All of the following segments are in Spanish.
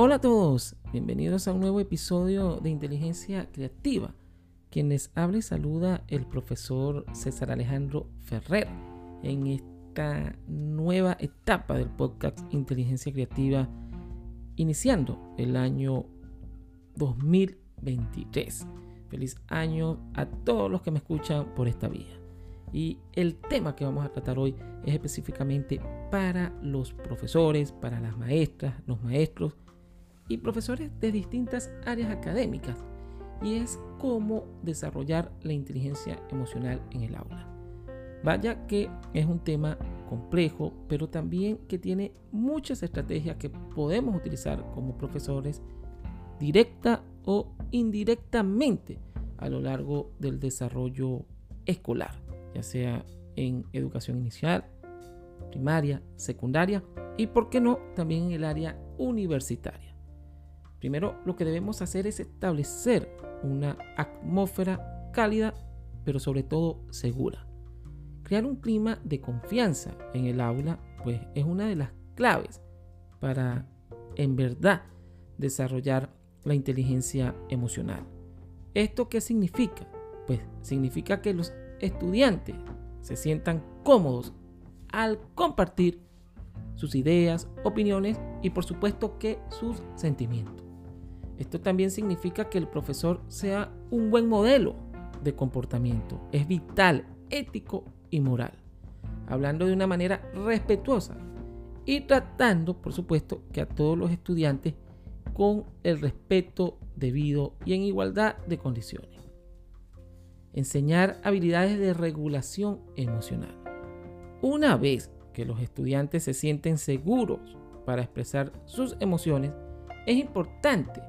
Hola a todos, bienvenidos a un nuevo episodio de Inteligencia Creativa. Quien les habla y saluda el profesor César Alejandro Ferrer en esta nueva etapa del podcast Inteligencia Creativa, iniciando el año 2023. Feliz año a todos los que me escuchan por esta vía. Y el tema que vamos a tratar hoy es específicamente para los profesores, para las maestras, los maestros y profesores de distintas áreas académicas. Y es cómo desarrollar la inteligencia emocional en el aula. Vaya que es un tema complejo, pero también que tiene muchas estrategias que podemos utilizar como profesores directa o indirectamente a lo largo del desarrollo escolar ya sea en educación inicial, primaria, secundaria y, por qué no, también en el área universitaria. Primero, lo que debemos hacer es establecer una atmósfera cálida, pero sobre todo segura. Crear un clima de confianza en el aula, pues es una de las claves para, en verdad, desarrollar la inteligencia emocional. ¿Esto qué significa? Pues significa que los estudiantes se sientan cómodos al compartir sus ideas, opiniones y por supuesto que sus sentimientos. Esto también significa que el profesor sea un buen modelo de comportamiento. Es vital, ético y moral. Hablando de una manera respetuosa y tratando, por supuesto, que a todos los estudiantes con el respeto debido y en igualdad de condiciones enseñar habilidades de regulación emocional. Una vez que los estudiantes se sienten seguros para expresar sus emociones, es importante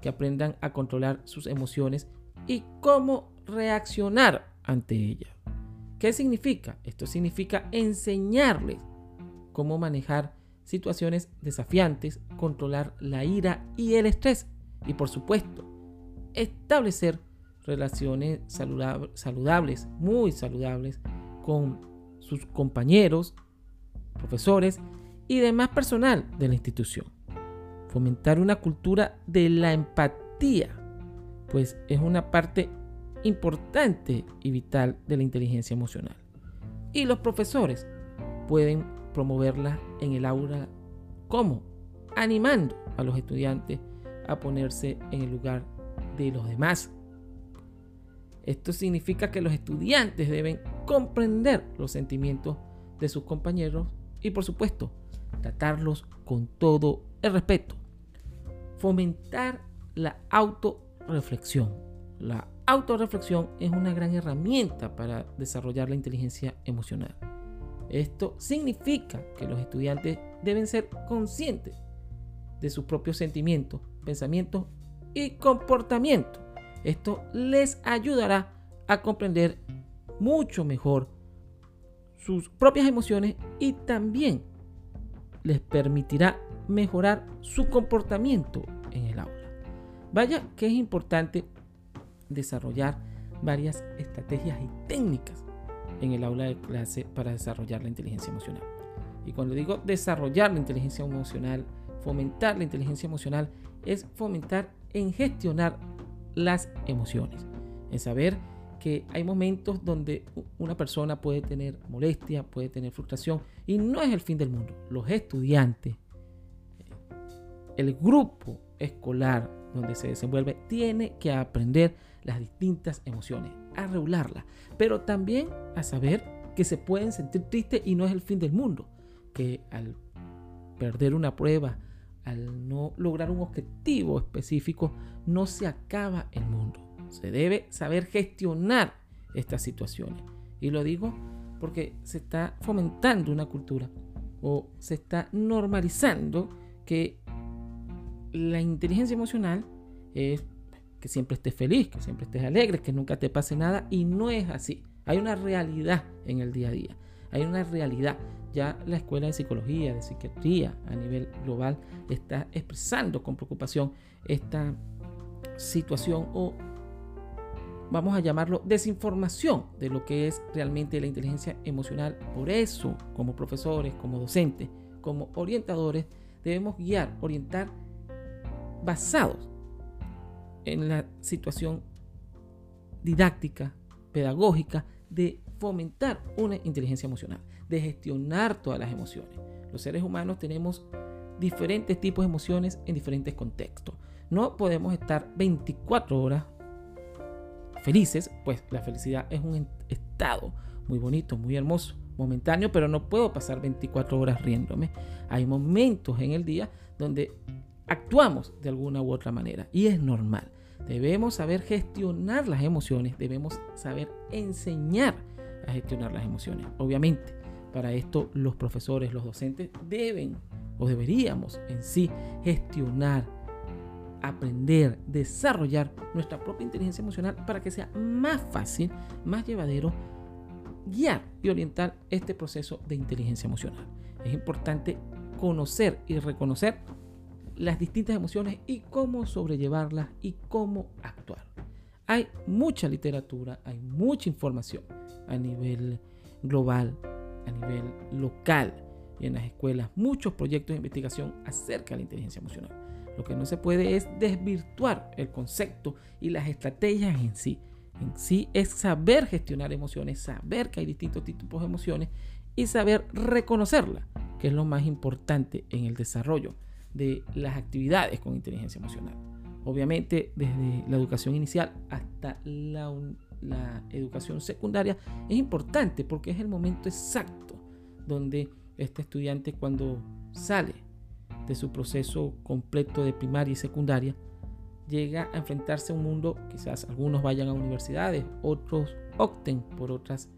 que aprendan a controlar sus emociones y cómo reaccionar ante ellas. ¿Qué significa? Esto significa enseñarles cómo manejar situaciones desafiantes, controlar la ira y el estrés y por supuesto establecer relaciones saludables, muy saludables, con sus compañeros, profesores y demás personal de la institución. Fomentar una cultura de la empatía, pues es una parte importante y vital de la inteligencia emocional. Y los profesores pueden promoverla en el aula como animando a los estudiantes a ponerse en el lugar de los demás esto significa que los estudiantes deben comprender los sentimientos de sus compañeros y por supuesto tratarlos con todo respeto. Fomentar la autorreflexión. La autorreflexión es una gran herramienta para desarrollar la inteligencia emocional. Esto significa que los estudiantes deben ser conscientes de sus propios sentimientos, pensamientos y comportamientos esto les ayudará a comprender mucho mejor sus propias emociones y también les permitirá mejorar su comportamiento en el aula. Vaya que es importante desarrollar varias estrategias y técnicas en el aula de clase para desarrollar la inteligencia emocional. Y cuando digo desarrollar la inteligencia emocional, fomentar la inteligencia emocional, es fomentar en gestionar las emociones, en saber que hay momentos donde una persona puede tener molestia, puede tener frustración y no es el fin del mundo. Los estudiantes, el grupo escolar donde se desenvuelve, tiene que aprender las distintas emociones, a regularlas, pero también a saber que se pueden sentir tristes y no es el fin del mundo, que al perder una prueba, al no lograr un objetivo específico, no se acaba el mundo. Se debe saber gestionar estas situaciones. Y lo digo porque se está fomentando una cultura o se está normalizando que la inteligencia emocional es que siempre estés feliz, que siempre estés alegre, que nunca te pase nada y no es así. Hay una realidad en el día a día. Hay una realidad ya la Escuela de Psicología, de Psiquiatría a nivel global está expresando con preocupación esta situación o vamos a llamarlo desinformación de lo que es realmente la inteligencia emocional. Por eso, como profesores, como docentes, como orientadores, debemos guiar, orientar basados en la situación didáctica, pedagógica, de fomentar una inteligencia emocional, de gestionar todas las emociones. Los seres humanos tenemos diferentes tipos de emociones en diferentes contextos. No podemos estar 24 horas felices, pues la felicidad es un estado muy bonito, muy hermoso, momentáneo, pero no puedo pasar 24 horas riéndome. Hay momentos en el día donde actuamos de alguna u otra manera y es normal. Debemos saber gestionar las emociones, debemos saber enseñar a gestionar las emociones. Obviamente, para esto los profesores, los docentes deben o deberíamos en sí gestionar, aprender, desarrollar nuestra propia inteligencia emocional para que sea más fácil, más llevadero guiar y orientar este proceso de inteligencia emocional. Es importante conocer y reconocer las distintas emociones y cómo sobrellevarlas y cómo actuar. Hay mucha literatura, hay mucha información a nivel global, a nivel local y en las escuelas, muchos proyectos de investigación acerca de la inteligencia emocional. Lo que no se puede es desvirtuar el concepto y las estrategias en sí. En sí es saber gestionar emociones, saber que hay distintos tipos de emociones y saber reconocerlas, que es lo más importante en el desarrollo de las actividades con inteligencia emocional. Obviamente, desde la educación inicial hasta la, educación secundaria es importante porque es el momento exacto donde este estudiante cuando sale de su proceso completo de primaria y secundaria, llega a enfrentarse a un mundo, quizás algunos vayan a universidades, otros opten por otras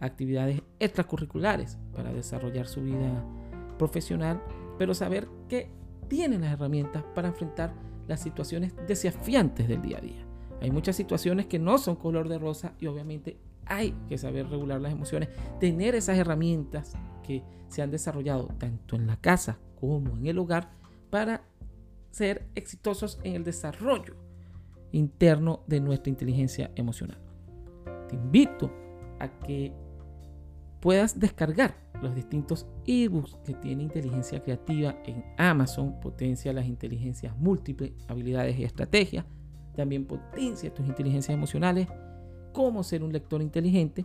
actividades extracurriculares para desarrollar su vida profesional, pero saber que tienen las herramientas para enfrentar las situaciones desafiantes del día a día. Hay muchas situaciones que no son color de rosa y obviamente hay que saber regular las emociones, tener esas herramientas que se han desarrollado tanto en la casa como en el hogar para ser exitosos en el desarrollo interno de nuestra inteligencia emocional. Te invito a que puedas descargar los distintos ebooks que tiene inteligencia creativa en Amazon, potencia las inteligencias múltiples, habilidades y estrategias, también potencia tus inteligencias emocionales, cómo ser un lector inteligente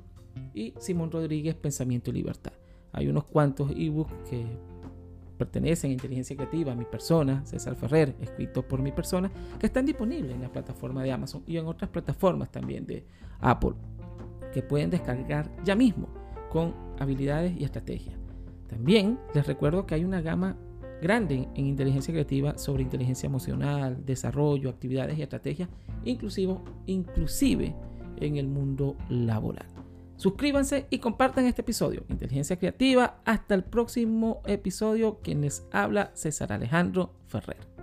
y Simón Rodríguez, Pensamiento y Libertad. Hay unos cuantos ebooks que pertenecen a Inteligencia Creativa, a mi persona, César Ferrer, escrito por mi persona, que están disponibles en la plataforma de Amazon y en otras plataformas también de Apple, que pueden descargar ya mismo con habilidades y estrategias. También les recuerdo que hay una gama grande en inteligencia creativa sobre inteligencia emocional, desarrollo, actividades y estrategias, inclusive, inclusive en el mundo laboral. Suscríbanse y compartan este episodio. Inteligencia Creativa. Hasta el próximo episodio. Quien les habla, César Alejandro Ferrer.